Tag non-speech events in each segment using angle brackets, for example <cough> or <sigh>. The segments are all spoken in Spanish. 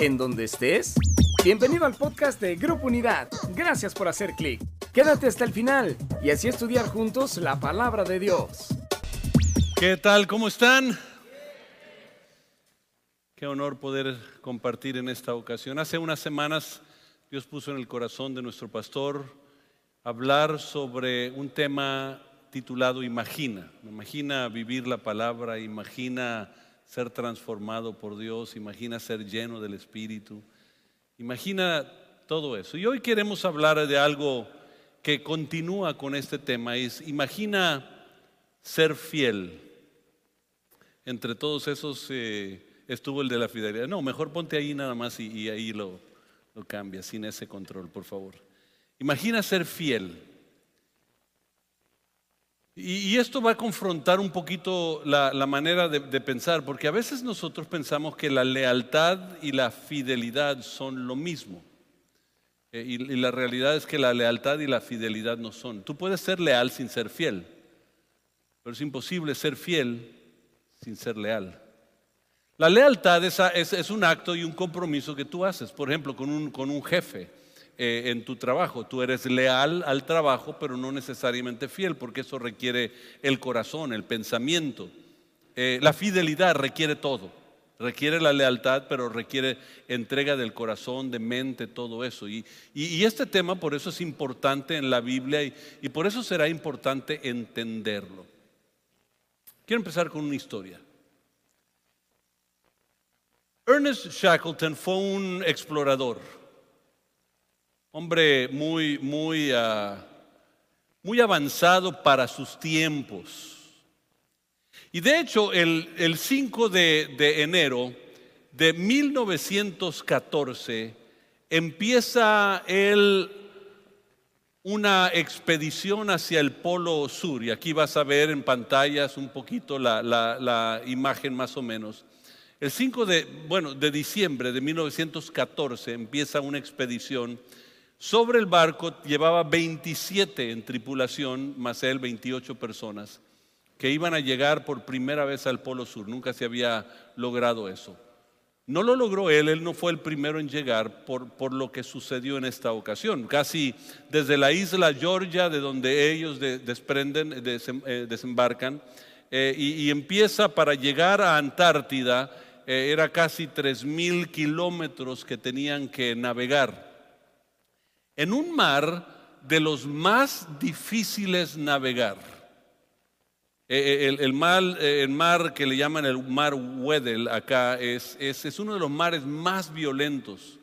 en donde estés. Bienvenido al podcast de Grupo Unidad. Gracias por hacer clic. Quédate hasta el final y así estudiar juntos la palabra de Dios. ¿Qué tal? ¿Cómo están? Qué honor poder compartir en esta ocasión. Hace unas semanas Dios puso en el corazón de nuestro pastor hablar sobre un tema titulado Imagina. Imagina vivir la palabra, imagina ser transformado por Dios, imagina ser lleno del Espíritu, imagina todo eso. Y hoy queremos hablar de algo que continúa con este tema, es imagina ser fiel. Entre todos esos... Eh, estuvo el de la fidelidad. No, mejor ponte ahí nada más y, ahí lo, lo cambia, sin ese control, por favor. Imagina ser fiel. Y, esto va a confrontar un poquito la, manera de, pensar, porque a veces nosotros pensamos que la lealtad y la fidelidad son lo mismo. Eh, y, y la realidad es que la lealtad y la fidelidad no son. Tú puedes ser leal sin ser fiel, pero es imposible ser fiel sin ser leal. La lealtad es, un acto y un compromiso que tú haces, por ejemplo, con un, jefe eh, en tu trabajo. Tú eres leal al trabajo, pero no necesariamente fiel, porque eso requiere el corazón, el pensamiento. Eh, la fidelidad requiere todo. Requiere la lealtad, pero requiere entrega del corazón, de mente, todo eso. Y, este tema por eso es importante en la Biblia y por eso será importante entenderlo. Quiero empezar con una historia. Ernest Shackleton fue un explorador, hombre muy, muy, ah, muy avanzado para sus tiempos. Y de hecho, el, 5 de, de enero de 1914 empieza él una expedición hacia el Polo Sur. Y aquí vas a ver en pantallas un poquito la, la imagen más o menos. El 5 de, bueno, de diciembre de 1914 empieza una expedición. Sobre el barco llevaba 27 en tripulación, más él 28 personas, que iban a llegar por primera vez al Polo Sur. Nunca se había logrado eso. No lo logró él, él no fue el primero en llegar por, por lo que sucedió en esta ocasión. Casi desde la isla Georgia, de donde ellos desprenden, eh, desembarcan, eh, y empieza para llegar a Antártida eh, era casi tres mil kilómetros que tenían que navegar. En un mar de los más difíciles navegar. Eh, eh, el, mar, el, mar, que le llaman el mar Weddell acá es, es, uno de los mares más violentos.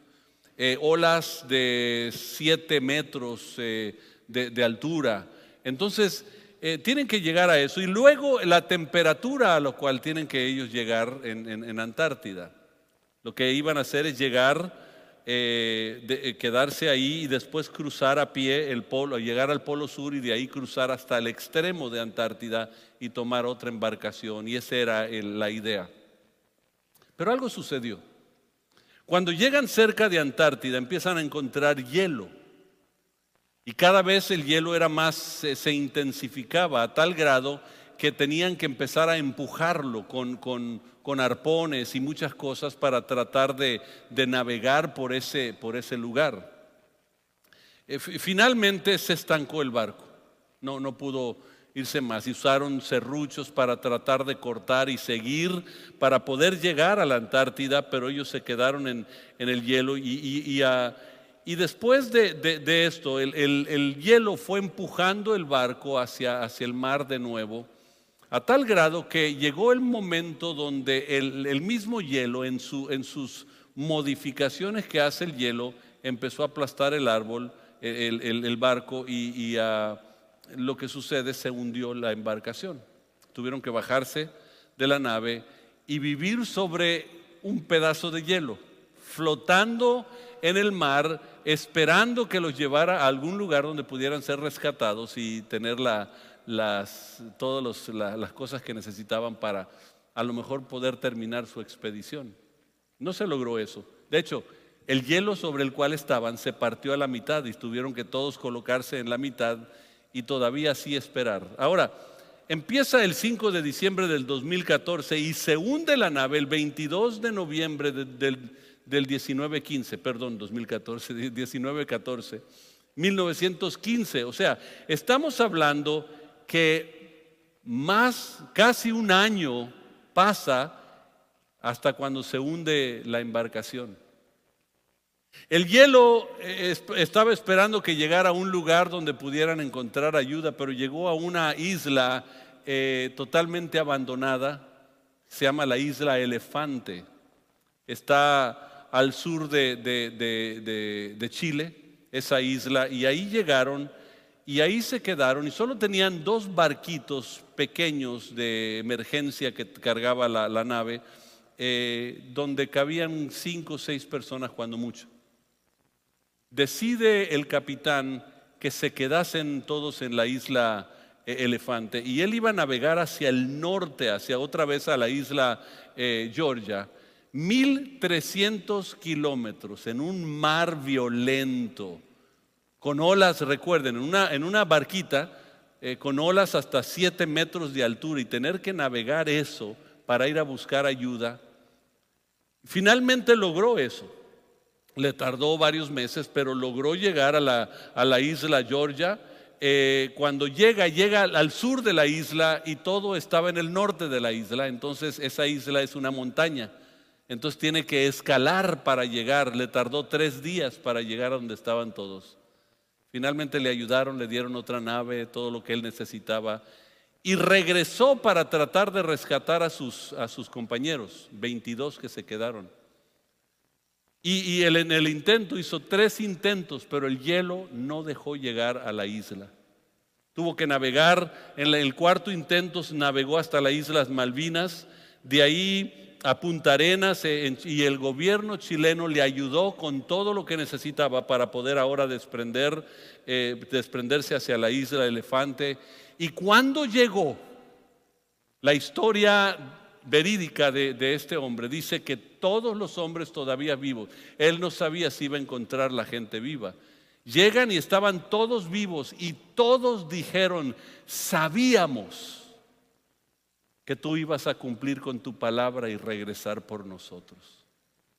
olas de siete metros de altura. Entonces, eh, tienen que llegar a eso. Y luego la temperatura a la cual tienen que ellos llegar en, Antártida. Lo que iban a hacer es llegar, eh, eh, quedarse ahí y después cruzar a pie el polo, llegar al polo sur y de ahí cruzar hasta el extremo de Antártida y tomar otra embarcación. Y esa era la idea. Pero algo sucedió. Cuando llegan cerca de Antártida empiezan a encontrar hielo. Y cada vez el hielo era más, se, intensificaba a tal grado que tenían que empezar a empujarlo con, arpones y muchas cosas para tratar de, navegar por ese, por ese lugar. Eh, finalmente se estancó el barco, no, no pudo irse más y usaron serruchos para tratar de cortar y seguir para poder llegar a la Antártida, pero ellos se quedaron en, el hielo y, a, y después de, esto, el, hielo fue empujando el barco hacia, hacia, el mar de nuevo, a tal grado que llegó el momento donde el, mismo hielo, en, su, en, sus modificaciones que hace el hielo, empezó a aplastar el árbol, el, barco, y, lo que sucede, se hundió la embarcación. Tuvieron que bajarse de la nave y vivir sobre un pedazo de hielo, flotando en el mar esperando que los llevara a algún lugar donde pudieran ser rescatados y tener las, todas las cosas que necesitaban para a lo mejor poder terminar su expedición. No se logró eso. De hecho, el hielo sobre el cual estaban se partió a la mitad y tuvieron que todos colocarse en la mitad y todavía así esperar. Ahora, empieza el 5 de diciembre del 2014 y se hunde la nave el 22 de noviembre del, del 1915, perdón, 2014, 1914, 1915. O sea, estamos hablando que más, casi un año pasa hasta cuando se hunde la embarcación. El hielo eh, estaba esperando que llegara a un lugar donde pudieran encontrar ayuda, pero llegó a una isla eh, totalmente abandonada, se llama la isla Elefante, está al sur de, de Chile, esa isla, y ahí llegaron y ahí se quedaron y solo tenían dos barquitos pequeños de emergencia que cargaba la, nave, eh, donde cabían cinco o seis personas cuando mucho. Decide el capitán que se quedasen todos en la isla eh, Elefante y él iba a navegar hacia el norte, hacia otra vez a la isla eh, Georgia, 1300 kilómetros en un mar violento con olas, recuerden, en una, en una barquita eh, con olas hasta 7 metros de altura y tener que navegar eso para ir a buscar ayuda. Finalmente logró eso. Le tardó varios meses, pero logró llegar a la, a la isla Georgia. Eh, cuando llega, llega al sur de la isla y todo estaba en el norte de la isla. Entonces esa isla es una montaña. Entonces tiene que escalar para llegar. Le tardó tres días para llegar a donde estaban todos. Finalmente le ayudaron, le dieron otra nave, todo lo que él necesitaba. Y regresó para tratar de rescatar a sus, a sus compañeros, 22 que se quedaron. Y, él en el intento hizo tres intentos, pero el hielo no dejó llegar a la isla. Tuvo que navegar, en el cuarto intento navegó hasta las Islas Malvinas, de ahí a Punta Arenas eh, y el gobierno chileno le ayudó con todo lo que necesitaba para poder ahora desprender, eh, desprenderse hacia la isla Elefante. Y cuando llegó, la historia verídica de, de, este hombre dice que todos los hombres todavía vivos, él no sabía si iba a encontrar la gente viva. Llegan y estaban todos vivos y todos dijeron, sabíamos que tú ibas a cumplir con tu palabra y regresar por nosotros.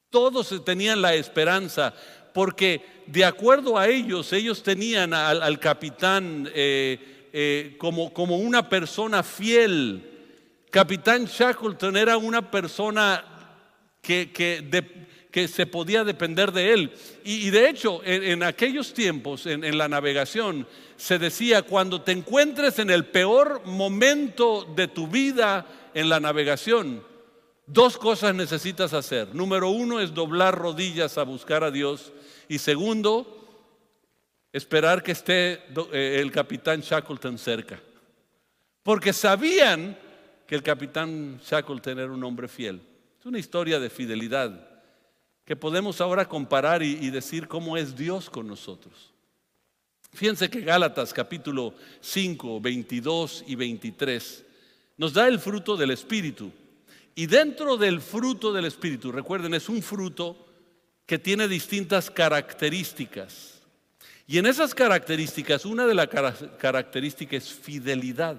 Todos tenían la esperanza, porque de acuerdo a ellos, ellos tenían al, capitán eh, eh, como, como una persona fiel. Capitán Shackleton era una persona que, que, se podía depender de él. Y, de hecho, en, aquellos tiempos, en la navegación, se decía, cuando te encuentres en el peor momento de tu vida en la navegación, dos cosas necesitas hacer. Número uno es doblar rodillas a buscar a Dios. Y segundo, esperar que esté eh, el capitán Shackleton cerca. Porque sabían que el capitán Shackleton era un hombre fiel. Es una historia de fidelidad que podemos ahora comparar y decir cómo es Dios con nosotros. Fíjense que Gálatas capítulo 5, 22 y 23 nos da el fruto del Espíritu. Y dentro del fruto del Espíritu, recuerden, es un fruto que tiene distintas características. Y en esas características, una de las características es fidelidad.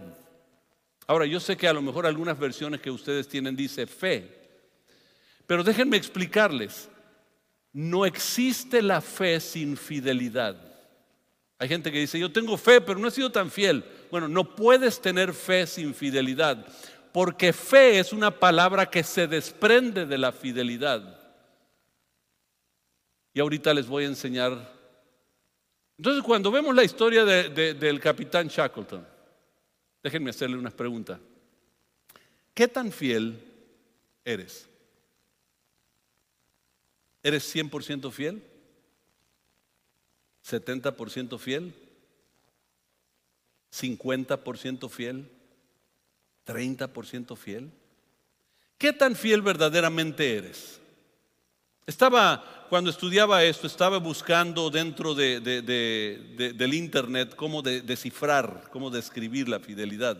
Ahora, yo sé que a lo mejor algunas versiones que ustedes tienen dice fe, pero déjenme explicarles, no existe la fe sin fidelidad. Hay gente que dice, yo tengo fe, pero no he sido tan fiel. Bueno, no puedes tener fe sin fidelidad, porque fe es una palabra que se desprende de la fidelidad. Y ahorita les voy a enseñar. Entonces, cuando vemos la historia del capitán Shackleton, déjenme hacerle unas preguntas. ¿Qué tan fiel eres? ¿Eres 100% fiel? 70% fiel, 50% fiel, 30% fiel. ¿Qué tan fiel verdaderamente eres? Estaba, cuando estudiaba esto, estaba buscando dentro del Internet cómo descifrar, cómo describir la fidelidad.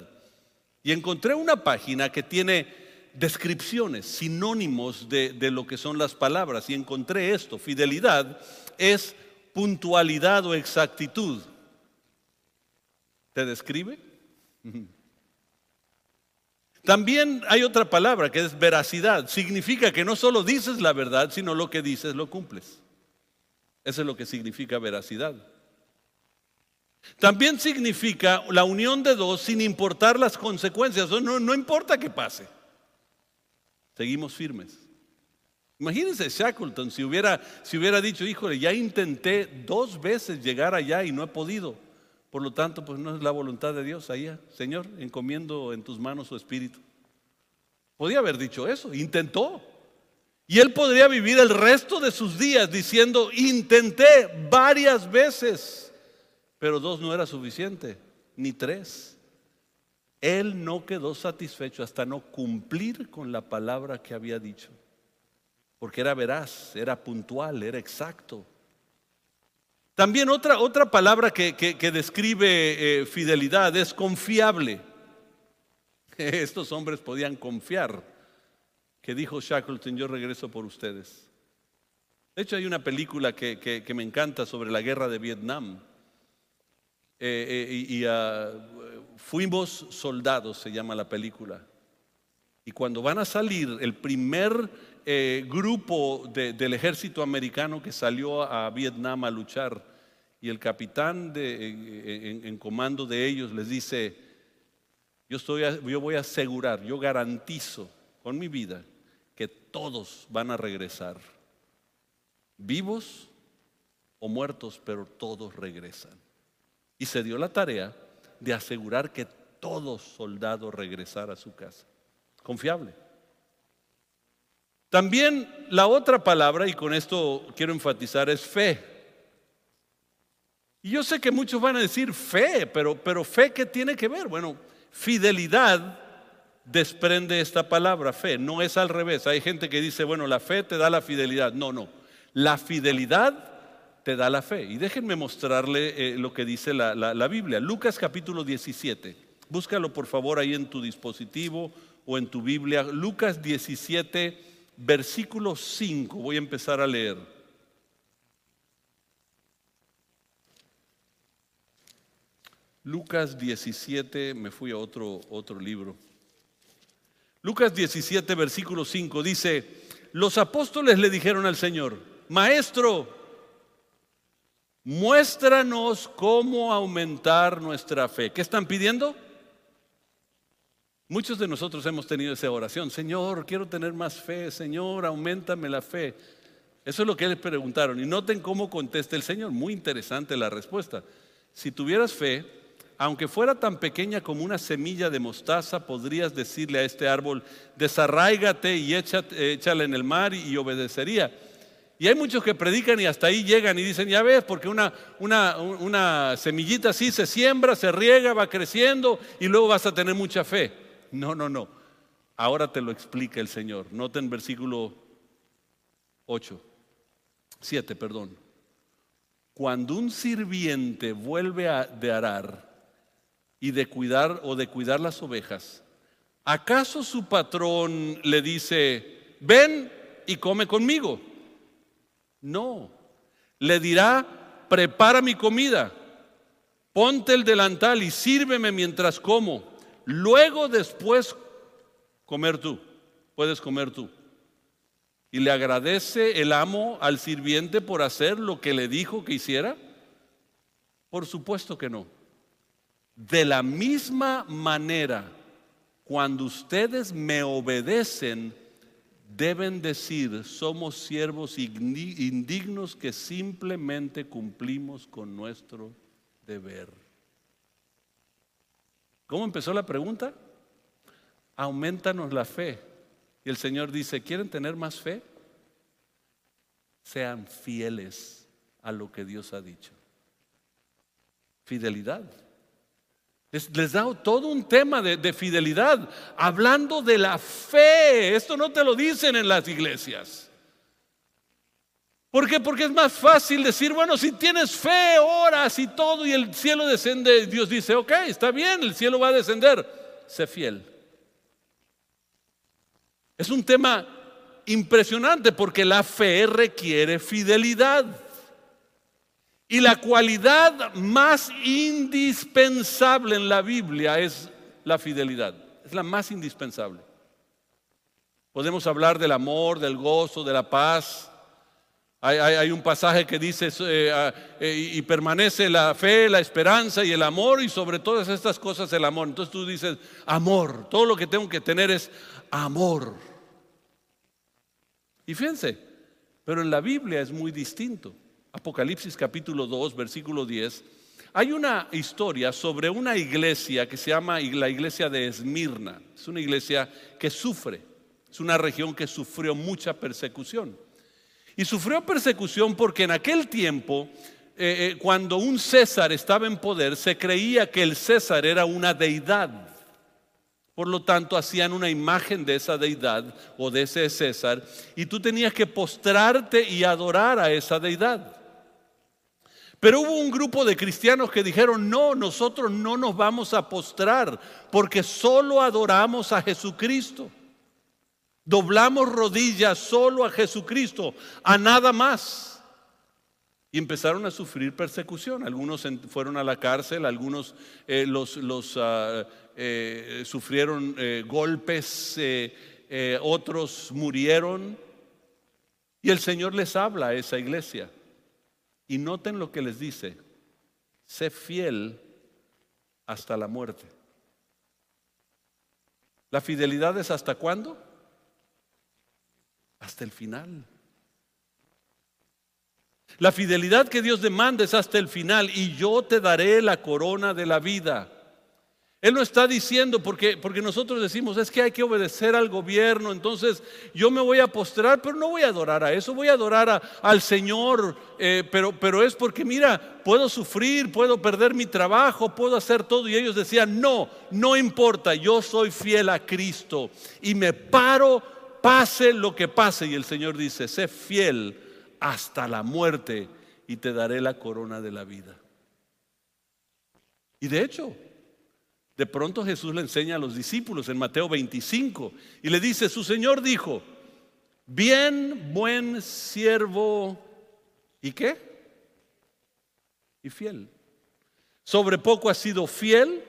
Y encontré una página que tiene descripciones, sinónimos de, lo que son las palabras. Y encontré esto, fidelidad es puntualidad o exactitud. ¿Te describe? <laughs> También hay otra palabra que es veracidad. Significa que no solo dices la verdad, sino lo que dices lo cumples. Eso es lo que significa veracidad. También significa la unión de dos sin importar las consecuencias. No, no importa qué pase. Seguimos firmes. Imagínense Shackleton si hubiera, si hubiera dicho, híjole, ya intenté dos veces llegar allá y no he podido. Por lo tanto, pues no es la voluntad de Dios allá. Señor, encomiendo en tus manos su espíritu. Podía haber dicho eso, intentó. Y él podría vivir el resto de sus días diciendo, intenté varias veces, pero dos no era suficiente, ni tres. Él no quedó satisfecho hasta no cumplir con la palabra que había dicho, porque era veraz, era puntual, era exacto. También otra, otra palabra que, describe eh, fidelidad es confiable. <laughs> Estos hombres podían confiar que dijo Shackleton, yo regreso por ustedes. De hecho, hay una película que, me encanta sobre la guerra de Vietnam. Eh, eh, y, ah, Fuimos soldados, se llama la película. Y cuando van a salir, el primer grupo del ejército americano que salió a Vietnam a luchar, y el capitán en, comando de ellos les dice, yo, estoy, yo voy a asegurar, yo garantizo con mi vida que todos van a regresar, vivos o muertos, pero todos regresan. Y se dio la tarea de asegurar que todo soldado regresara a su casa. Confiable. También la otra palabra, y con esto quiero enfatizar, es fe. Y yo sé que muchos van a decir fe, pero, pero fe, ¿qué tiene que ver? Bueno, fidelidad desprende esta palabra, fe, no es al revés. Hay gente que dice, bueno, la fe te da la fidelidad. No, no, la fidelidad te da la fe. Y déjenme mostrarle eh, lo que dice la, la Biblia. Lucas capítulo 17. Búscalo por favor ahí en tu dispositivo o en tu Biblia. Lucas 17, versículo 5. Voy a empezar a leer. Lucas 17, me fui a otro, otro libro. Lucas 17, versículo 5 dice, los apóstoles le dijeron al Señor, Maestro, muéstranos cómo aumentar nuestra fe. ¿Qué están pidiendo? Muchos de nosotros hemos tenido esa oración, Señor, quiero tener más fe, Señor, aumentame la fe. Eso es lo que les preguntaron. Y noten cómo contesta el Señor. Muy interesante la respuesta. Si tuvieras fe, aunque fuera tan pequeña como una semilla de mostaza, podrías decirle a este árbol, desarráigate y échale en el mar y obedecería. Y hay muchos que predican y hasta ahí llegan y dicen, ya ves, porque una, una, una semillita así se siembra, se riega, va creciendo y luego vas a tener mucha fe. No, no, no. Ahora te lo explica el Señor. Noten versículo 8, 7, perdón. Cuando un sirviente vuelve a, de arar, y de cuidar o de cuidar las ovejas, ¿acaso su patrón le dice, ven y come conmigo? No, le dirá, prepara mi comida, ponte el delantal y sírveme mientras como. Luego después comer tú, puedes comer tú. ¿Y le agradece el amo al sirviente por hacer lo que le dijo que hiciera? Por supuesto que no. De la misma manera, cuando ustedes me obedecen, deben decir, somos siervos indignos que simplemente cumplimos con nuestro deber. ¿Cómo empezó la pregunta? Aumentanos la fe. Y el Señor dice, ¿quieren tener más fe? Sean fieles a lo que Dios ha dicho. Fidelidad. Les, da todo un tema de, de fidelidad, hablando de la fe. Esto no te lo dicen en las iglesias. ¿Por qué? Porque es más fácil decir, bueno, si tienes fe, oras y todo, y el cielo descende, Dios dice, ok, está bien, el cielo va a descender, sé fiel. Es un tema impresionante porque la fe requiere fidelidad. Y la cualidad más indispensable en la Biblia es la fidelidad. es la más indispensable. Podemos hablar del amor, del gozo, de la paz. Hay, un pasaje que dice, eh, eh, y permanece la fe, la esperanza y el amor, y sobre todas estas cosas el amor. Entonces tú dices, amor, todo lo que tengo que tener es amor. Y fíjense, pero en la Biblia es muy distinto. Apocalipsis capítulo 2, versículo 10. Hay una historia sobre una iglesia que se llama la iglesia de Esmirna. Es una iglesia que sufre. Es una región que sufrió mucha persecución. Y sufrió persecución porque en aquel tiempo, eh, eh, cuando un César estaba en poder, se creía que el César era una deidad. Por lo tanto, hacían una imagen de esa deidad o de ese César y tú tenías que postrarte y adorar a esa deidad. Pero hubo un grupo de cristianos que dijeron, no, nosotros no nos vamos a postrar porque solo adoramos a Jesucristo. Doblamos rodillas solo a Jesucristo, a nada más. Y empezaron a sufrir persecución. Algunos fueron a la cárcel, algunos eh, los, ah, eh, sufrieron eh, golpes, otros murieron. Y el Señor les habla a esa iglesia. Y noten lo que les dice. Sé fiel hasta la muerte. ¿La fidelidad es hasta cuándo? hasta el final. La fidelidad que Dios demanda es hasta el final y yo te daré la corona de la vida. Él no está diciendo porque, porque nosotros decimos es que hay que obedecer al gobierno, entonces yo me voy a postrar, pero no voy a adorar a eso, voy a adorar al Señor, eh, pero, pero es porque mira, puedo sufrir, puedo perder mi trabajo, puedo hacer todo. Y ellos decían, no, no importa, yo soy fiel a Cristo y me paro pase lo que pase. Y el Señor dice, sé fiel hasta la muerte y te daré la corona de la vida. Y de hecho, de pronto Jesús le enseña a los discípulos en Mateo 25 y le dice, su Señor dijo, bien buen siervo, ¿y qué? Y fiel. Sobre poco has sido fiel,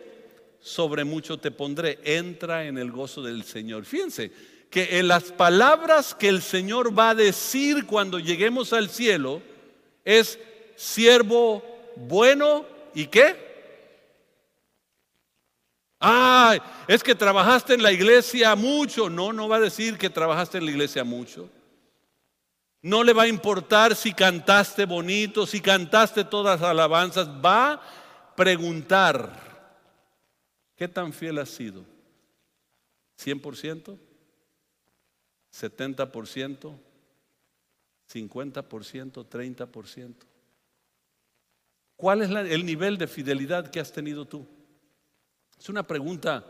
sobre mucho te pondré. Entra en el gozo del Señor. Fíjense, que en las palabras que el Señor va a decir cuando lleguemos al cielo es siervo bueno y qué? Ay, es que trabajaste en la iglesia mucho. No, no va a decir que trabajaste en la iglesia mucho. No le va a importar si cantaste bonito, si cantaste todas las alabanzas. Va a preguntar, ¿qué tan fiel has sido? ¿100%? 70%, 50%, 30%. ¿Cuál es el nivel de fidelidad que has tenido tú? Es una pregunta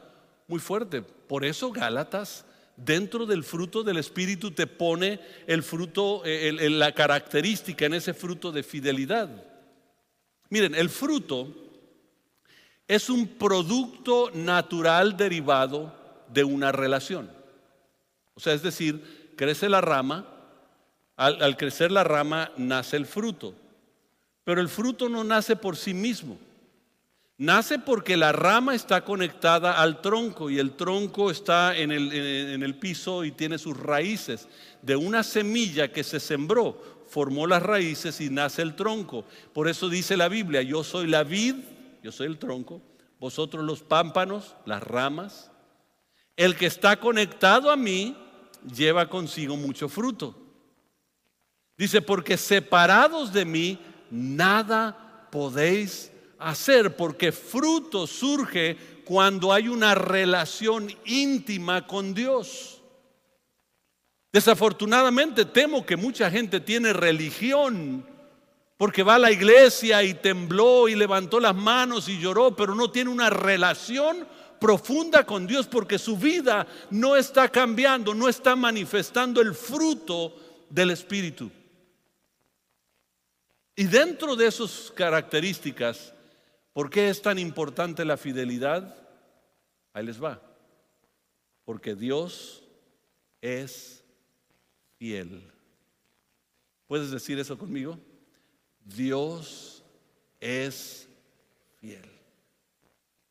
muy fuerte. Por eso Gálatas, dentro del fruto del Espíritu, te pone el fruto, eh, la característica en ese fruto de fidelidad. Miren, el fruto es un producto natural derivado de una relación. O sea, es decir, crece la rama, al, crecer la rama nace el fruto, pero el fruto no nace por sí mismo. Nace porque la rama está conectada al tronco y el tronco está en el, en el, piso y tiene sus raíces. De una semilla que se sembró, formó las raíces y nace el tronco. Por eso dice la Biblia, yo soy la vid, yo soy el tronco, vosotros los pámpanos, las ramas. El que está conectado a mí lleva consigo mucho fruto. Dice, porque separados de mí, nada podéis hacer, porque fruto surge cuando hay una relación íntima con Dios. Desafortunadamente temo que mucha gente tiene religión porque va a la iglesia y tembló y levantó las manos y lloró, pero no tiene una relación profunda con Dios porque su vida no está cambiando, no está manifestando el fruto del Espíritu. Y dentro de esas características, ¿por qué es tan importante la fidelidad? Ahí les va. Porque Dios es fiel. ¿Puedes decir eso conmigo? Dios es fiel.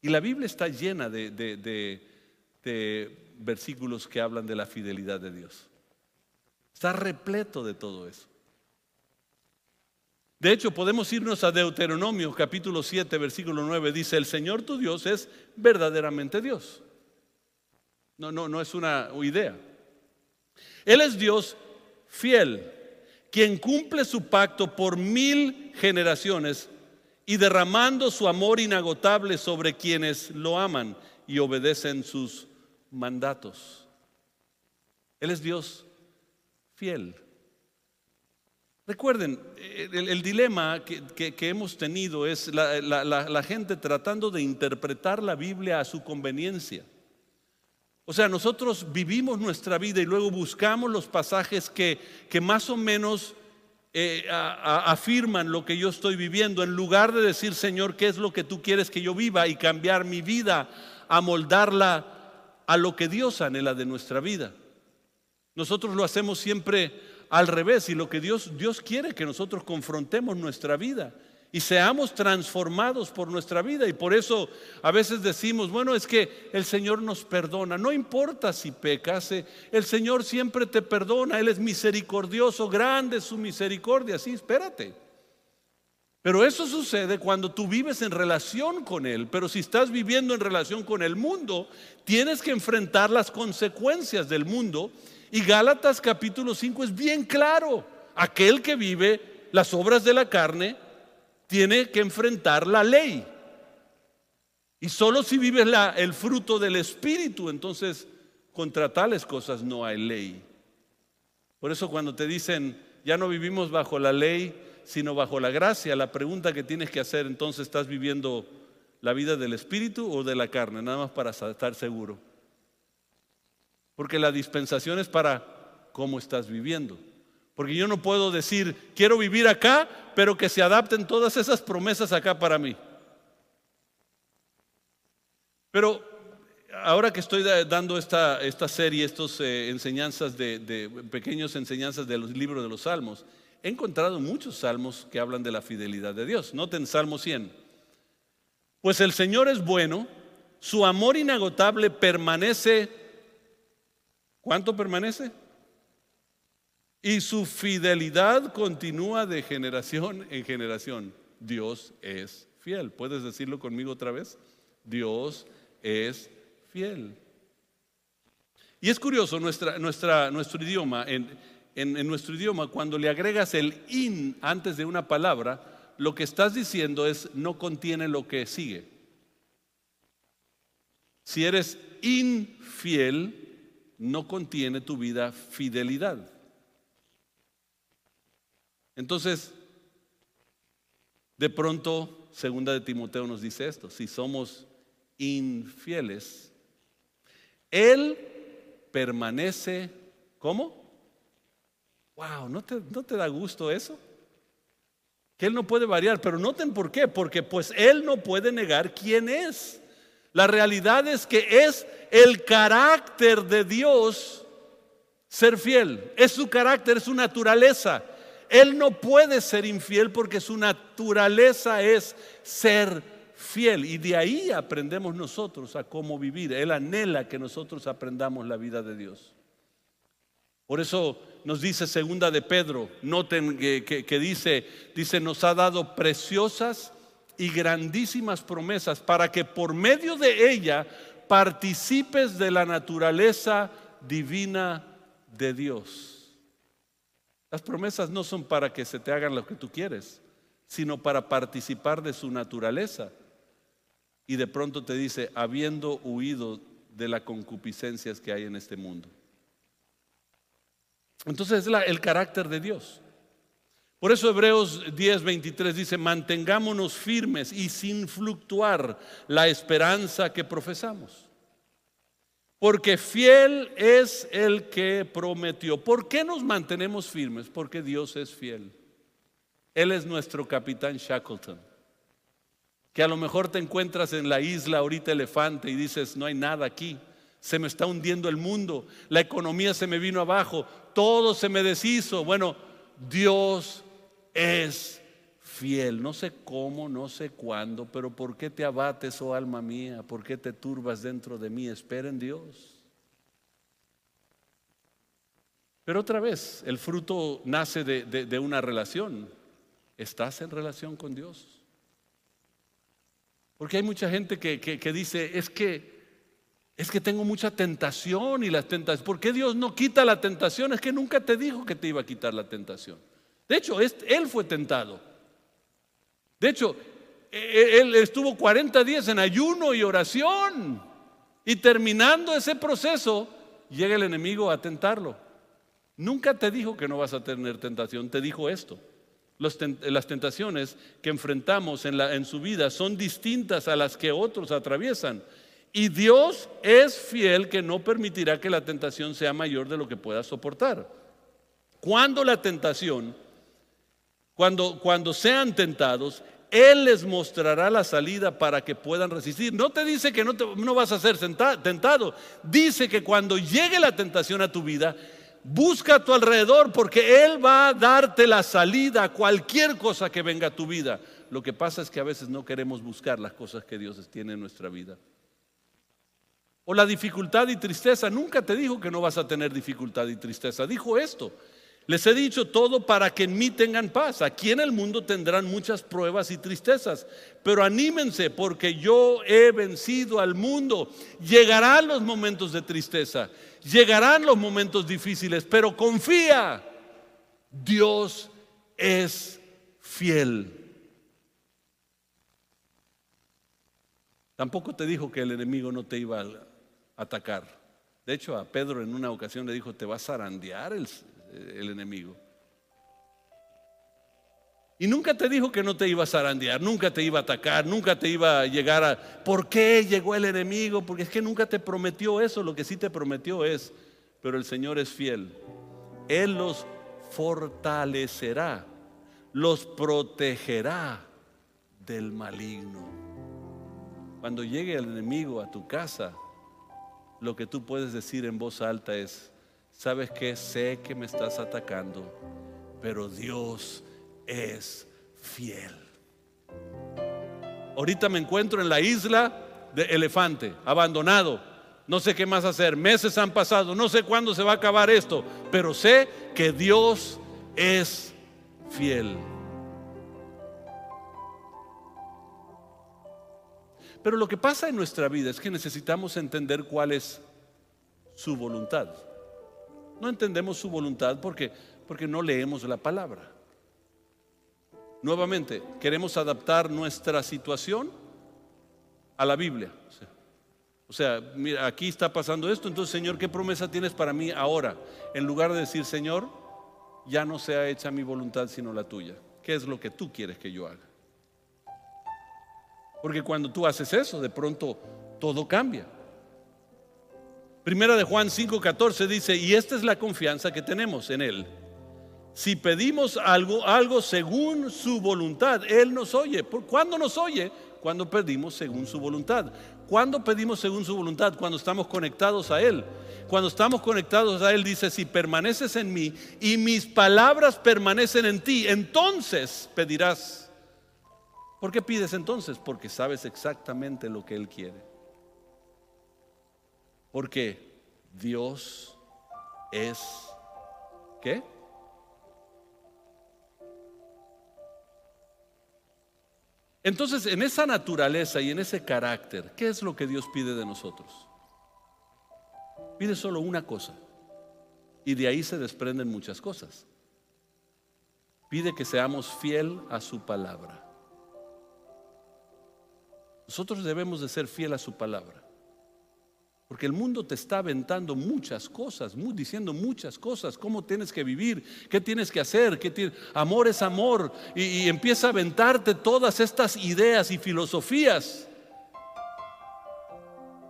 Y la Biblia está llena de, de versículos que hablan de la fidelidad de Dios. Está repleto de todo eso. De hecho, podemos irnos a Deuteronomio capítulo 7, versículo 9. Dice, el Señor tu Dios es verdaderamente Dios. No, no, no es una idea. Él es Dios fiel, quien cumple su pacto por mil generaciones y derramando su amor inagotable sobre quienes lo aman y obedecen sus mandatos. Él es Dios fiel. Recuerden, el, dilema que, hemos tenido es la, gente tratando de interpretar la Biblia a su conveniencia. O sea, nosotros vivimos nuestra vida y luego buscamos los pasajes que, que más o menos eh, afirman lo que yo estoy viviendo, en lugar de decir, Señor, ¿qué es lo que tú quieres que yo viva? Y cambiar mi vida, a moldarla a lo que Dios anhela de nuestra vida. Nosotros lo hacemos siempre al revés y lo que Dios, Dios quiere que nosotros confrontemos nuestra vida y seamos transformados por nuestra vida. Y por eso a veces decimos, bueno, es que el Señor nos perdona. No importa si pecas, eh, el Señor siempre te perdona. Él es misericordioso, grande su misericordia. Sí, espérate. Pero eso sucede cuando tú vives en relación con Él. Pero si estás viviendo en relación con el mundo, tienes que enfrentar las consecuencias del mundo y Gálatas capítulo 5 es bien claro. Aquel que vive las obras de la carne tiene que enfrentar la ley. Y solo si vives el fruto del Espíritu, entonces contra tales cosas no hay ley. Por eso cuando te dicen, ya no vivimos bajo la ley, sino bajo la gracia, la pregunta que tienes que hacer entonces, ¿estás viviendo la vida del Espíritu o de la carne? Nada más para estar seguro. Porque la dispensación es para cómo estás viviendo. Porque yo no puedo decir, quiero vivir acá, pero que se adapten todas esas promesas acá para mí. Pero ahora que estoy dando esta, esta serie, estas eh, enseñanzas de, pequeñas enseñanzas de los libros de los salmos, he encontrado muchos salmos que hablan de la fidelidad de Dios. Noten Salmo 100. Pues el Señor es bueno, su amor inagotable permanece ¿Cuánto permanece? Y su fidelidad continúa de generación en generación. Dios es fiel. ¿Puedes decirlo conmigo otra vez? Dios es fiel. Y es curioso, nuestra, nuestro idioma, en, en, nuestro idioma, cuando le agregas el in antes de una palabra, lo que estás diciendo es no contiene lo que sigue. Si eres infiel, no contiene tu vida fidelidad. Entonces, de pronto, segunda de Timoteo nos dice esto, si somos infieles, Él permanece, ¿cómo? Wow, ¿no te, ¿no te da gusto eso? Que Él no puede variar, pero noten por qué, porque pues Él no puede negar quién es. La realidad es que es el carácter de Dios ser fiel. Es su carácter, es su naturaleza. Él no puede ser infiel porque su naturaleza es ser fiel. Y de ahí aprendemos nosotros a cómo vivir. Él anhela que nosotros aprendamos la vida de Dios. Por eso nos dice segunda de Pedro, noten que, que dice, dice, nos ha dado preciosas y grandísimas promesas para que por medio de ella participes de la naturaleza divina de Dios. Las promesas no son para que se te hagan lo que tú quieres, sino para participar de su naturaleza. Y de pronto te dice, habiendo huido de las concupiscencias que hay en este mundo. Entonces es el carácter de Dios. Por eso Hebreos 10, 23 dice, mantengámonos firmes y sin fluctuar la esperanza que profesamos. Porque fiel es el que prometió. ¿Por qué nos mantenemos firmes? Porque Dios es fiel. Él es nuestro capitán Shackleton. Que a lo mejor te encuentras en la isla ahorita elefante y dices, no hay nada aquí. Se me está hundiendo el mundo. La economía se me vino abajo. Todo se me deshizo. Bueno, Dios es fiel. No sé cómo, no sé cuándo, pero ¿por qué te abates, oh alma mía? ¿Por qué te turbas dentro de mí? Espera en Dios. Pero otra vez, el fruto nace de, una relación. ¿Estás en relación con Dios? Porque hay mucha gente que, que dice, es que es que tengo mucha tentación y las tentaciones. ¿Por qué Dios no quita la tentación? Es que nunca te dijo que te iba a quitar la tentación. De hecho, Él fue tentado. De hecho, e, e, Él estuvo 40 días en ayuno y oración. Y terminando ese proceso, llega el enemigo a tentarlo. Nunca te dijo que no vas a tener tentación, te dijo esto. las tentaciones que enfrentamos en, su vida son distintas a las que otros atraviesan. Y Dios es fiel que no permitirá que la tentación sea mayor de lo que pueda soportar. Cuando la tentación, cuando, cuando sean tentados, Él les mostrará la salida para que puedan resistir. No te dice que no, no vas a ser tentado. Dice que cuando llegue la tentación a tu vida, busca a tu alrededor porque Él va a darte la salida a cualquier cosa que venga a tu vida. Lo que pasa es que a veces no queremos buscar las cosas que Dios tiene en nuestra vida. O la dificultad y tristeza. Nunca te dijo que no vas a tener dificultad y tristeza. Dijo esto. Les he dicho todo para que en mí tengan paz. Aquí en el mundo tendrán muchas pruebas y tristezas. Pero anímense porque yo he vencido al mundo. Llegarán los momentos de tristeza. Llegarán los momentos difíciles. Pero confía. Dios es fiel. Tampoco te dijo que el enemigo no te iba a atacar. De hecho, a Pedro en una ocasión le dijo, te va a zarandear el, el enemigo. Y nunca te dijo que no te iba a zarandear, nunca te iba a atacar, nunca te iba a llegar a... ¿Por qué llegó el enemigo? Porque es que nunca te prometió eso, lo que sí te prometió es, pero el Señor es fiel. Él los fortalecerá, los protegerá del maligno. Cuando llegue el enemigo a tu casa, lo que tú puedes decir en voz alta es, ¿sabes qué? Sé que me estás atacando, pero Dios es fiel. Ahorita me encuentro en la isla de Elefante, abandonado. No sé qué más hacer. Meses han pasado. No sé cuándo se va a acabar esto. Pero sé que Dios es fiel. Pero lo que pasa en nuestra vida es que necesitamos entender cuál es su voluntad. No entendemos su voluntad porque, porque no leemos la palabra. Nuevamente, queremos adaptar nuestra situación a la Biblia. O sea, mira, aquí está pasando esto, entonces Señor, ¿qué promesa tienes para mí ahora? En lugar de decir, Señor, ya no sea hecha mi voluntad sino la tuya. ¿Qué es lo que tú quieres que yo haga? Porque cuando tú haces eso, de pronto todo cambia. Primera de Juan 5:14 dice, y esta es la confianza que tenemos en Él. Si pedimos algo, algo según su voluntad, Él nos oye. ¿Cuándo nos oye? Cuando pedimos según su voluntad. ¿Cuándo pedimos según su voluntad? Cuando estamos conectados a Él. Cuando estamos conectados a Él, dice, si permaneces en mí y mis palabras permanecen en ti, entonces pedirás ¿Por qué pides entonces? Porque sabes exactamente lo que Él quiere. Porque Dios es, ¿qué? Entonces, en esa naturaleza y en ese carácter, ¿qué es lo que Dios pide de nosotros? Pide solo una cosa. Y de ahí se desprenden muchas cosas. Pide que seamos fiel a su palabra. Nosotros debemos de ser fiel a su palabra. Porque el mundo te está aventando muchas cosas, diciendo muchas cosas, cómo tienes que vivir, qué tienes que hacer, qué amor es amor, y, y empieza a aventarte todas estas ideas y filosofías.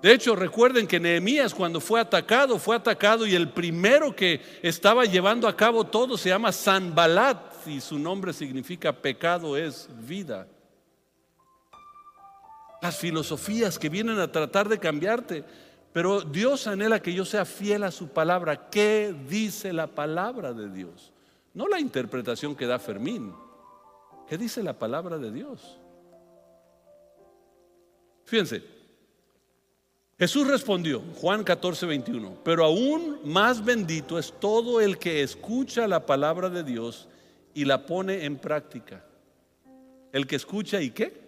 De hecho, recuerden que Nehemías cuando fue atacado, fue atacado y el primero que estaba llevando a cabo todo se llama Sanbalat y su nombre significa pecado es vida las filosofías que vienen a tratar de cambiarte. Pero Dios anhela que yo sea fiel a su palabra. ¿Qué dice la palabra de Dios? No la interpretación que da Fermín. ¿Qué dice la palabra de Dios? Fíjense, Jesús respondió, Juan 14, 21, pero aún más bendito es todo el que escucha la palabra de Dios y la pone en práctica. El que escucha y qué?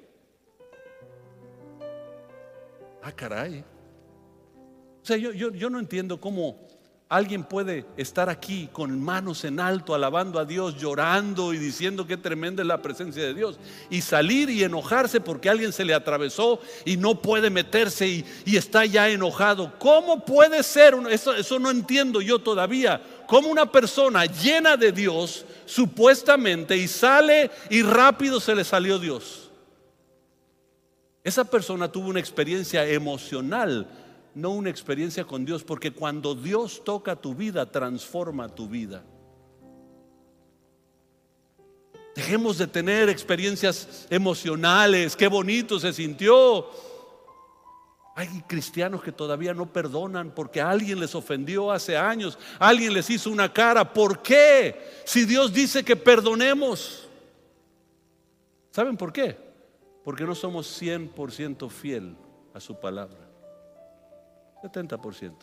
Ah, caray. O sea, yo, yo, yo no entiendo cómo Alguien puede estar aquí con manos en alto, alabando a Dios, llorando y diciendo que tremenda es la presencia de Dios. Y salir y enojarse porque alguien se le atravesó y no puede meterse y, está ya enojado. ¿Cómo puede ser? Eso, eso no entiendo yo todavía. ¿Cómo una persona llena de Dios, supuestamente, y sale y rápido se le salió Dios? Esa persona tuvo una experiencia emocional no una experiencia con Dios, porque cuando Dios toca tu vida, transforma tu vida. Dejemos de tener experiencias emocionales, qué bonito se sintió. Hay cristianos que todavía no perdonan porque alguien les ofendió hace años, alguien les hizo una cara. ¿Por qué? Si Dios dice que perdonemos. ¿Saben por qué? Porque no somos 100% fiel a su palabra. 70%.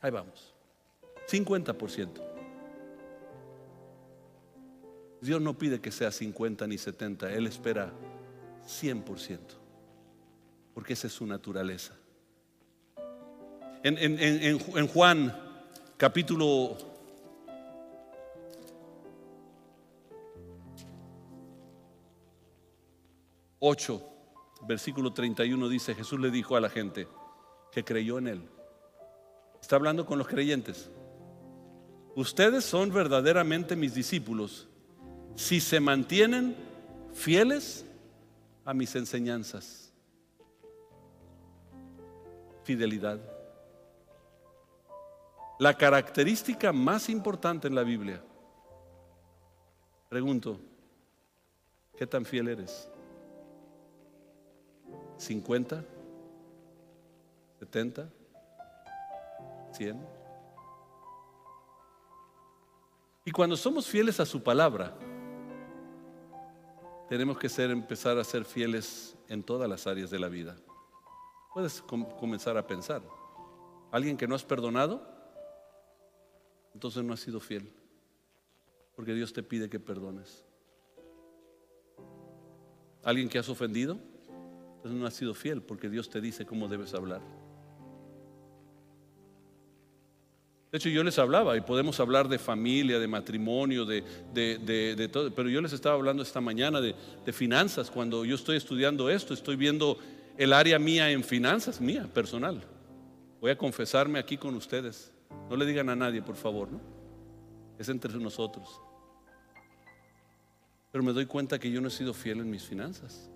Ahí vamos. 50%. Dios no pide que sea 50 ni 70, Él espera 100%, porque esa es su naturaleza. En, en Juan capítulo 8, versículo 31 dice, Jesús le dijo a la gente, que creyó en Él. Está hablando con los creyentes. Ustedes son verdaderamente mis discípulos si se mantienen fieles a mis enseñanzas. Fidelidad. La característica más importante en la Biblia. Pregunto, ¿qué tan fiel eres? ¿50? 70, 100. Y cuando somos fieles a su palabra, tenemos que ser, empezar a ser fieles en todas las áreas de la vida. Puedes comenzar a pensar. ¿Alguien que no has perdonado? Entonces no has sido fiel. Porque Dios te pide que perdones. ¿Alguien que has ofendido? Entonces no has sido fiel porque Dios te dice cómo debes hablar. De hecho, yo les hablaba, y podemos hablar de familia, de matrimonio, de, todo, pero yo les estaba hablando esta mañana de, finanzas. Cuando yo estoy estudiando esto, estoy viendo el área mía en finanzas, mía, personal. Voy a confesarme aquí con ustedes. No le digan a nadie, por favor, ¿no? Es entre nosotros. Pero me doy cuenta que yo no he sido fiel en mis finanzas.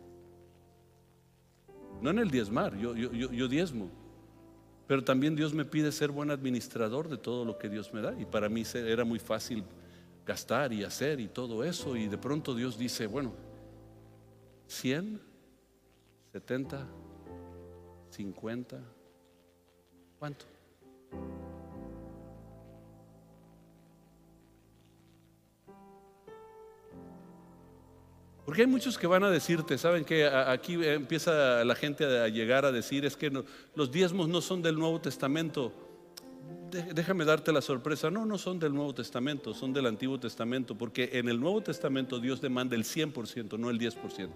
No en el diezmar, yo, yo, yo diezmo. Pero también Dios me pide ser buen administrador de todo lo que Dios me da. Y para mí era muy fácil gastar y hacer y todo eso. Y de pronto Dios dice, bueno, 100, 70, 50, ¿cuánto? Porque hay muchos que van a decirte, ¿saben que Aquí empieza la gente a llegar a decir, es que los diezmos no son del Nuevo Testamento. Déjame darte la sorpresa, no, no son del Nuevo Testamento, son del Antiguo Testamento, porque en el Nuevo Testamento Dios demanda el 100%, no el 10%.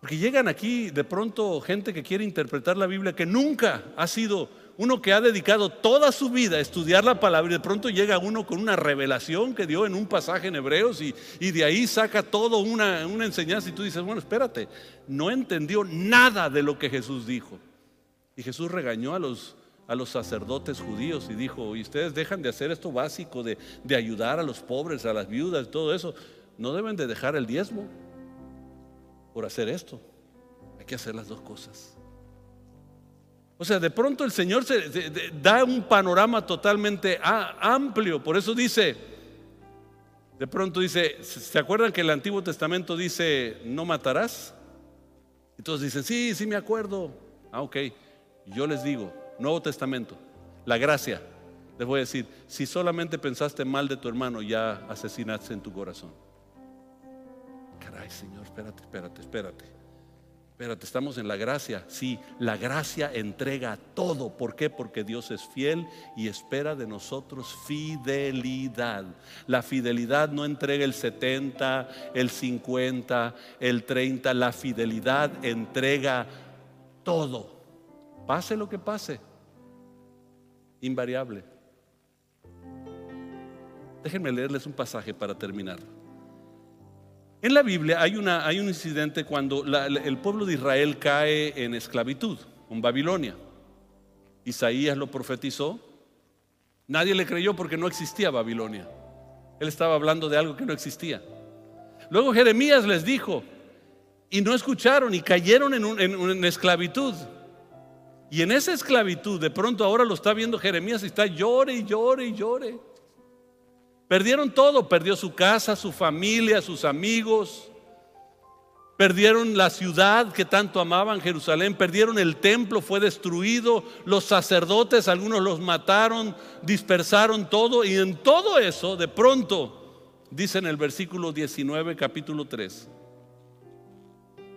Porque llegan aquí de pronto gente que quiere interpretar la Biblia que nunca ha sido uno que ha dedicado toda su vida a estudiar la palabra y de pronto llega uno con una revelación que dio en un pasaje en Hebreos y, de ahí saca todo una, enseñanza y tú dices, bueno, espérate, no entendió nada de lo que Jesús dijo. Y Jesús regañó a los, a los sacerdotes judíos y dijo, y ustedes dejan de hacer esto básico de, de ayudar a los pobres, a las viudas, todo eso, no deben de dejar el diezmo por hacer esto. Hay que hacer las dos cosas. O sea, de pronto el Señor se, da un panorama totalmente amplio. Por eso dice, de pronto dice, ¿se acuerdan que el Antiguo Testamento dice, no matarás? Todos dicen, sí, sí me acuerdo. Ah, ok. Yo les digo, Nuevo Testamento, la gracia, Les voy a decir, si solamente pensaste mal de tu hermano, ya asesinaste en tu corazón. Caray, Señor, espérate, espérate, espérate. Espérate, estamos en la gracia. Sí, la gracia entrega todo. ¿Por qué? Porque Dios es fiel y espera de nosotros fidelidad. La fidelidad no entrega el 70, el 50, el 30. La fidelidad entrega todo. Pase lo que pase. Invariable. Déjenme leerles un pasaje para terminar. En la Biblia hay, una, hay un incidente cuando el pueblo de Israel cae en esclavitud, en Babilonia. Isaías lo profetizó. Nadie le creyó porque no existía Babilonia. Él estaba hablando de algo que no existía. Luego Jeremías les dijo, y no escucharon y cayeron en, en esclavitud. Y en esa esclavitud, de pronto ahora lo está viendo Jeremías y está llore y llore y llore. Perdieron todo, perdió su casa, su familia, sus amigos. Perdieron la ciudad que tanto amaban, Jerusalén. Perdieron el templo, fue destruido. Los sacerdotes, algunos los mataron, dispersaron todo. Y en todo eso, de pronto, dice en el versículo 19, capítulo 3,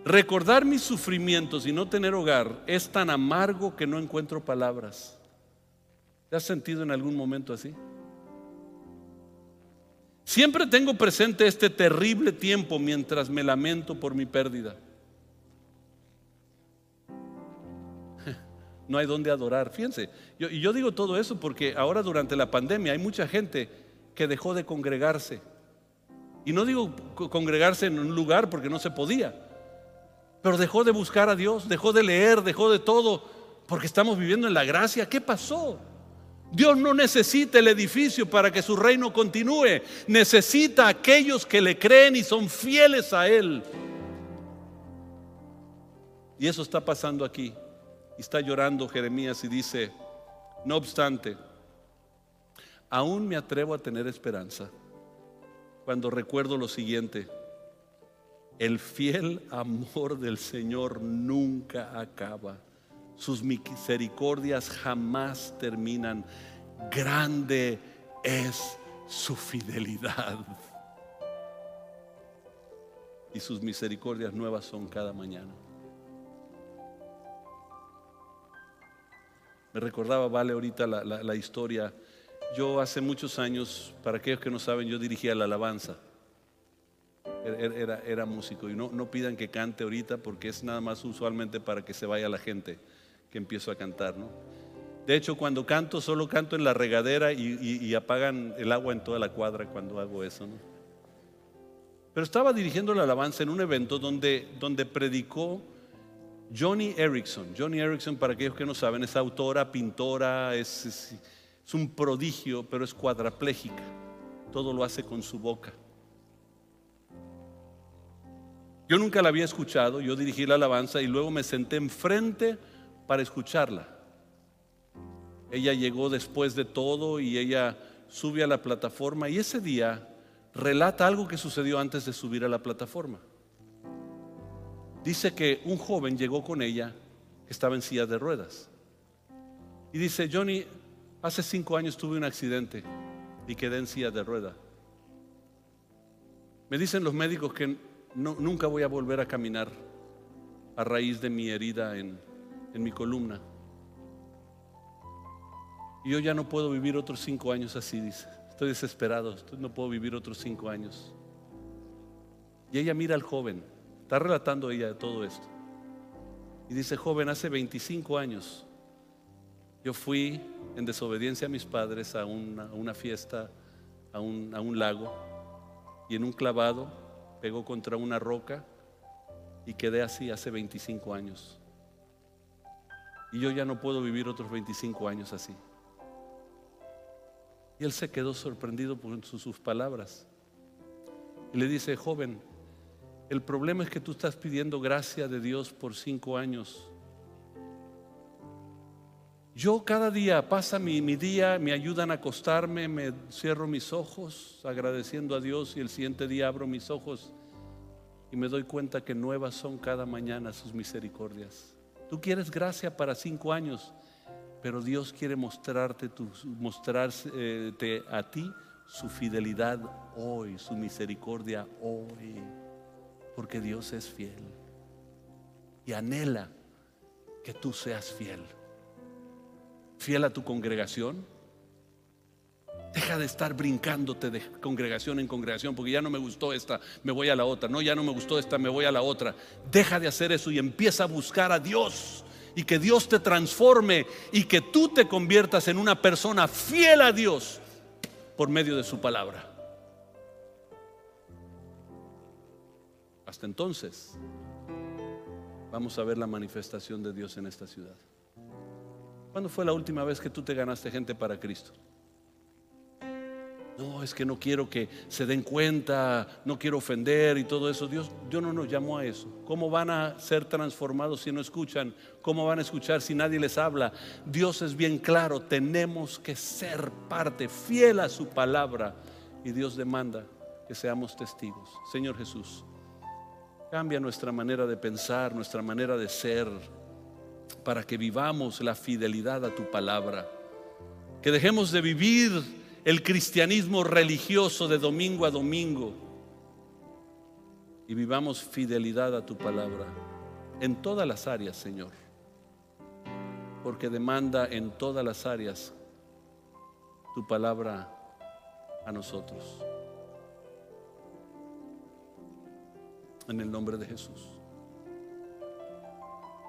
recordar mis sufrimientos y no tener hogar es tan amargo que no encuentro palabras. ¿Te has sentido en algún momento así? Siempre tengo presente este terrible tiempo mientras me lamento por mi pérdida. <laughs> No hay donde adorar. Fíjense, y yo digo todo eso porque ahora durante la pandemia hay mucha gente que dejó de congregarse. Y no digo congregarse en un lugar porque no se podía, pero dejó de buscar a Dios, dejó de leer, dejó de todo, porque estamos viviendo en la gracia. ¿Qué pasó? Dios no necesita el edificio para que su reino continúe. Necesita a aquellos que le creen y son fieles a Él. Y eso está pasando aquí. Y está llorando Jeremías y dice, no obstante, aún me atrevo a tener esperanza cuando recuerdo lo siguiente. El fiel amor del Señor nunca acaba sus misericordias jamás terminan. Grande es su fidelidad. Y sus misericordias nuevas son cada mañana. Me recordaba, vale, ahorita la, historia. Yo hace muchos años, para aquellos que no saben, yo dirigía la alabanza. Era, era, músico y no, no pidan que cante ahorita porque es nada más usualmente para que se vaya la gente que empiezo a cantar, ¿no? De hecho, cuando canto, solo canto en la regadera y, apagan el agua en toda la cuadra cuando hago eso, ¿no? Pero estaba dirigiendo la alabanza en un evento donde, donde predicó Johnny Erickson. Johnny Erickson, para aquellos que no saben, es autora, pintora, es, es un prodigio, pero es cuadraplégica. Todo lo hace con su boca. Yo nunca la había escuchado, yo dirigí la alabanza y luego me senté enfrente para escucharla. Ella llegó después de todo y ella sube a la plataforma y ese día relata algo que sucedió antes de subir a la plataforma. Dice que un joven llegó con ella que estaba en silla de ruedas. Y dice, Johnny, hace cinco años tuve un accidente y quedé en silla de ruedas. Me dicen los médicos que nunca voy a volver a caminar a raíz de mi herida en, en mi columna. Y yo ya no puedo vivir otros cinco años así, dice. Estoy desesperado, no puedo vivir otros cinco años. Y ella mira al joven, está relatando ella todo esto. Y dice, joven, hace 25 años yo fui en desobediencia a mis padres a una, fiesta, a un, a un lago, y en un clavado pegó contra una roca y quedé así hace 25 años. Y yo ya no puedo vivir otros 25 años así. Y él se quedó sorprendido por sus, palabras. Y le dice, joven, el problema es que tú estás pidiendo gracia de Dios por cinco años. Yo cada día pasa mi, mi, día, me ayudan a acostarme, me cierro mis ojos agradeciendo a Dios y el siguiente día abro mis ojos y me doy cuenta que nuevas son cada mañana sus misericordias. Tú quieres gracia para cinco años Pero Dios quiere mostrarte, mostrarte a ti su fidelidad hoy, su misericordia hoy, porque Dios es fiel y anhela que tú seas fiel. Fiel a tu congregación. Deja de estar brincándote de congregación en congregación, porque ya no me gustó esta, me voy a la otra. No, ya no me gustó esta, me voy a la otra. Deja de hacer eso y empieza a buscar a Dios y que Dios te transforme y que tú te conviertas en una persona fiel a Dios por medio de su palabra. Hasta entonces, vamos a ver la manifestación de Dios en esta ciudad. ¿Cuándo fue la última vez que tú te ganaste gente para Cristo? No, es que no quiero que se den cuenta, no quiero ofender y todo eso. Dios, Dios no nos llamó a eso. ¿Cómo van a ser transformados si no escuchan? ¿Cómo van a escuchar si nadie les habla? Dios es bien claro, tenemos que ser parte fiel a su palabra y Dios demanda que seamos testigos. Señor Jesús, cambia nuestra manera de pensar, nuestra manera de ser, para que vivamos la fidelidad a tu palabra. Que dejemos de vivir el cristianismo religioso de domingo a domingo y vivamos fidelidad a tu palabra en todas las áreas, Señor, porque demanda en todas las áreas tu palabra a nosotros. En el nombre de Jesús.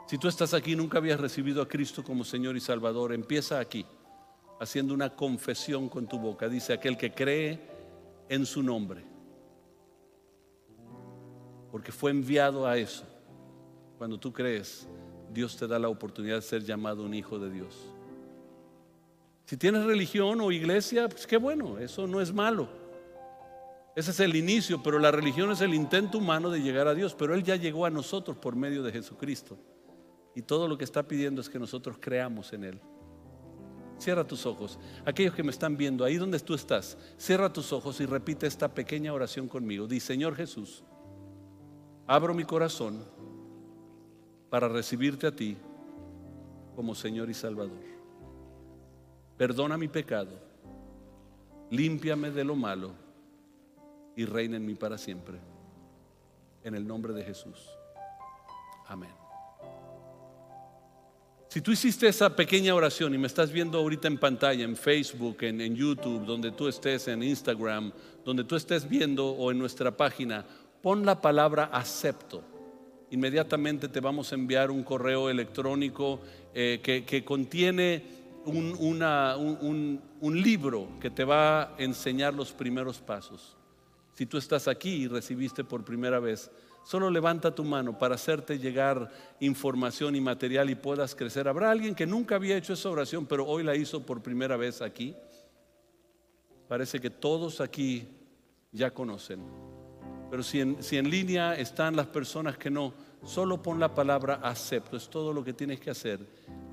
Si tú estás aquí y nunca habías recibido a Cristo como Señor y Salvador, empieza aquí haciendo una confesión con tu boca. Dice aquel que cree en su nombre. Porque fue enviado a eso. Cuando tú crees, Dios te da la oportunidad de ser llamado un hijo de Dios. Si tienes religión o iglesia, pues qué bueno, eso no es malo. Ese es el inicio, pero la religión es el intento humano de llegar a Dios, pero Él ya llegó a nosotros por medio de Jesucristo. Y todo lo que está pidiendo es que nosotros creamos en Él. Cierra tus ojos. Aquellos que me están viendo, ahí donde tú estás, cierra tus ojos y repite esta pequeña oración conmigo. Di, Señor Jesús, abro mi corazón para recibirte a ti como Señor y Salvador. Perdona mi pecado, límpiame de lo malo y reina en mí para siempre. En el nombre de Jesús. Amén. Si tú hiciste esa pequeña oración y me estás viendo ahorita en pantalla, en Facebook, en, YouTube, donde tú estés, en Instagram, donde tú estés viendo o en nuestra página, pon la palabra acepto. Inmediatamente te vamos a enviar un correo electrónico eh, que, contiene un, un libro que te va a enseñar los primeros pasos. Si tú estás aquí y recibiste por primera vez, Solo levanta tu mano para hacerte llegar información y material y puedas crecer. Habrá alguien que nunca había hecho esa oración, pero hoy la hizo por primera vez aquí. Parece que todos aquí ya conocen. Pero si en, si en línea están las personas que no, solo pon la palabra acepto. Es todo lo que tienes que hacer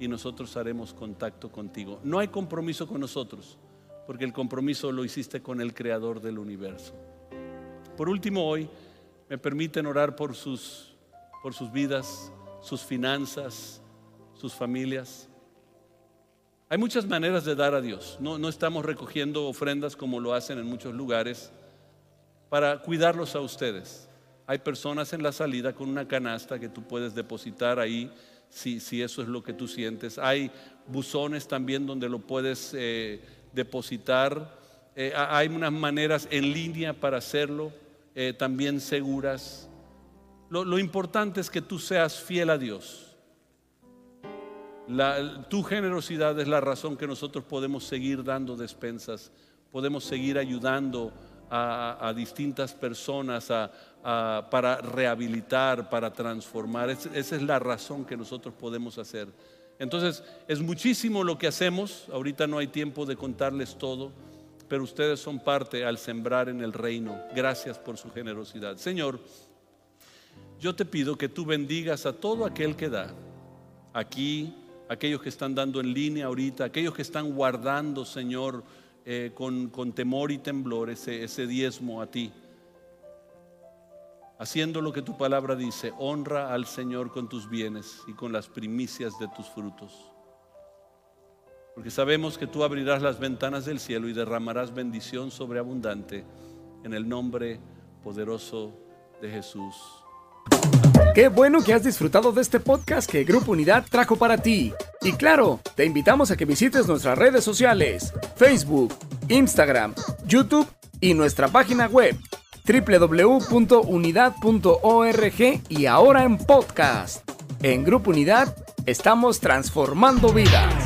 y nosotros haremos contacto contigo. No hay compromiso con nosotros, porque el compromiso lo hiciste con el creador del universo. Por último, hoy me permiten orar por sus, por sus vidas, sus finanzas, sus familias. Hay muchas maneras de dar a Dios. No, no estamos recogiendo ofrendas como lo hacen en muchos lugares para cuidarlos a ustedes. Hay personas en la salida con una canasta que tú puedes depositar ahí si, si eso es lo que tú sientes. Hay buzones también donde lo puedes eh, depositar. Eh, hay unas maneras en línea para hacerlo. Eh, también seguras. Lo, importante es que tú seas fiel a Dios. tu generosidad es la razón que nosotros podemos seguir dando despensas, podemos seguir ayudando a, distintas personas para rehabilitar, para transformar. esa es la razón que nosotros podemos hacer. Entonces, es muchísimo lo que hacemos. Ahorita no hay tiempo de contarles todo pero ustedes son parte al sembrar en el reino. Gracias por su generosidad. Señor, yo te pido que tú bendigas a todo aquel que da. Aquí, aquellos que están dando en línea ahorita, aquellos que están guardando, Señor, eh, con, temor y temblor ese, ese diezmo a ti. Haciendo lo que tu palabra dice, honra al Señor con tus bienes y con las primicias de tus frutos. Porque sabemos que tú abrirás las ventanas del cielo y derramarás bendición sobreabundante en el nombre poderoso de Jesús. Qué bueno que has disfrutado de este podcast que Grupo Unidad trajo para ti. Y claro, te invitamos a que visites nuestras redes sociales, Facebook, Instagram, YouTube y nuestra página web www.unidad.org y ahora en podcast. En Grupo Unidad estamos transformando vidas.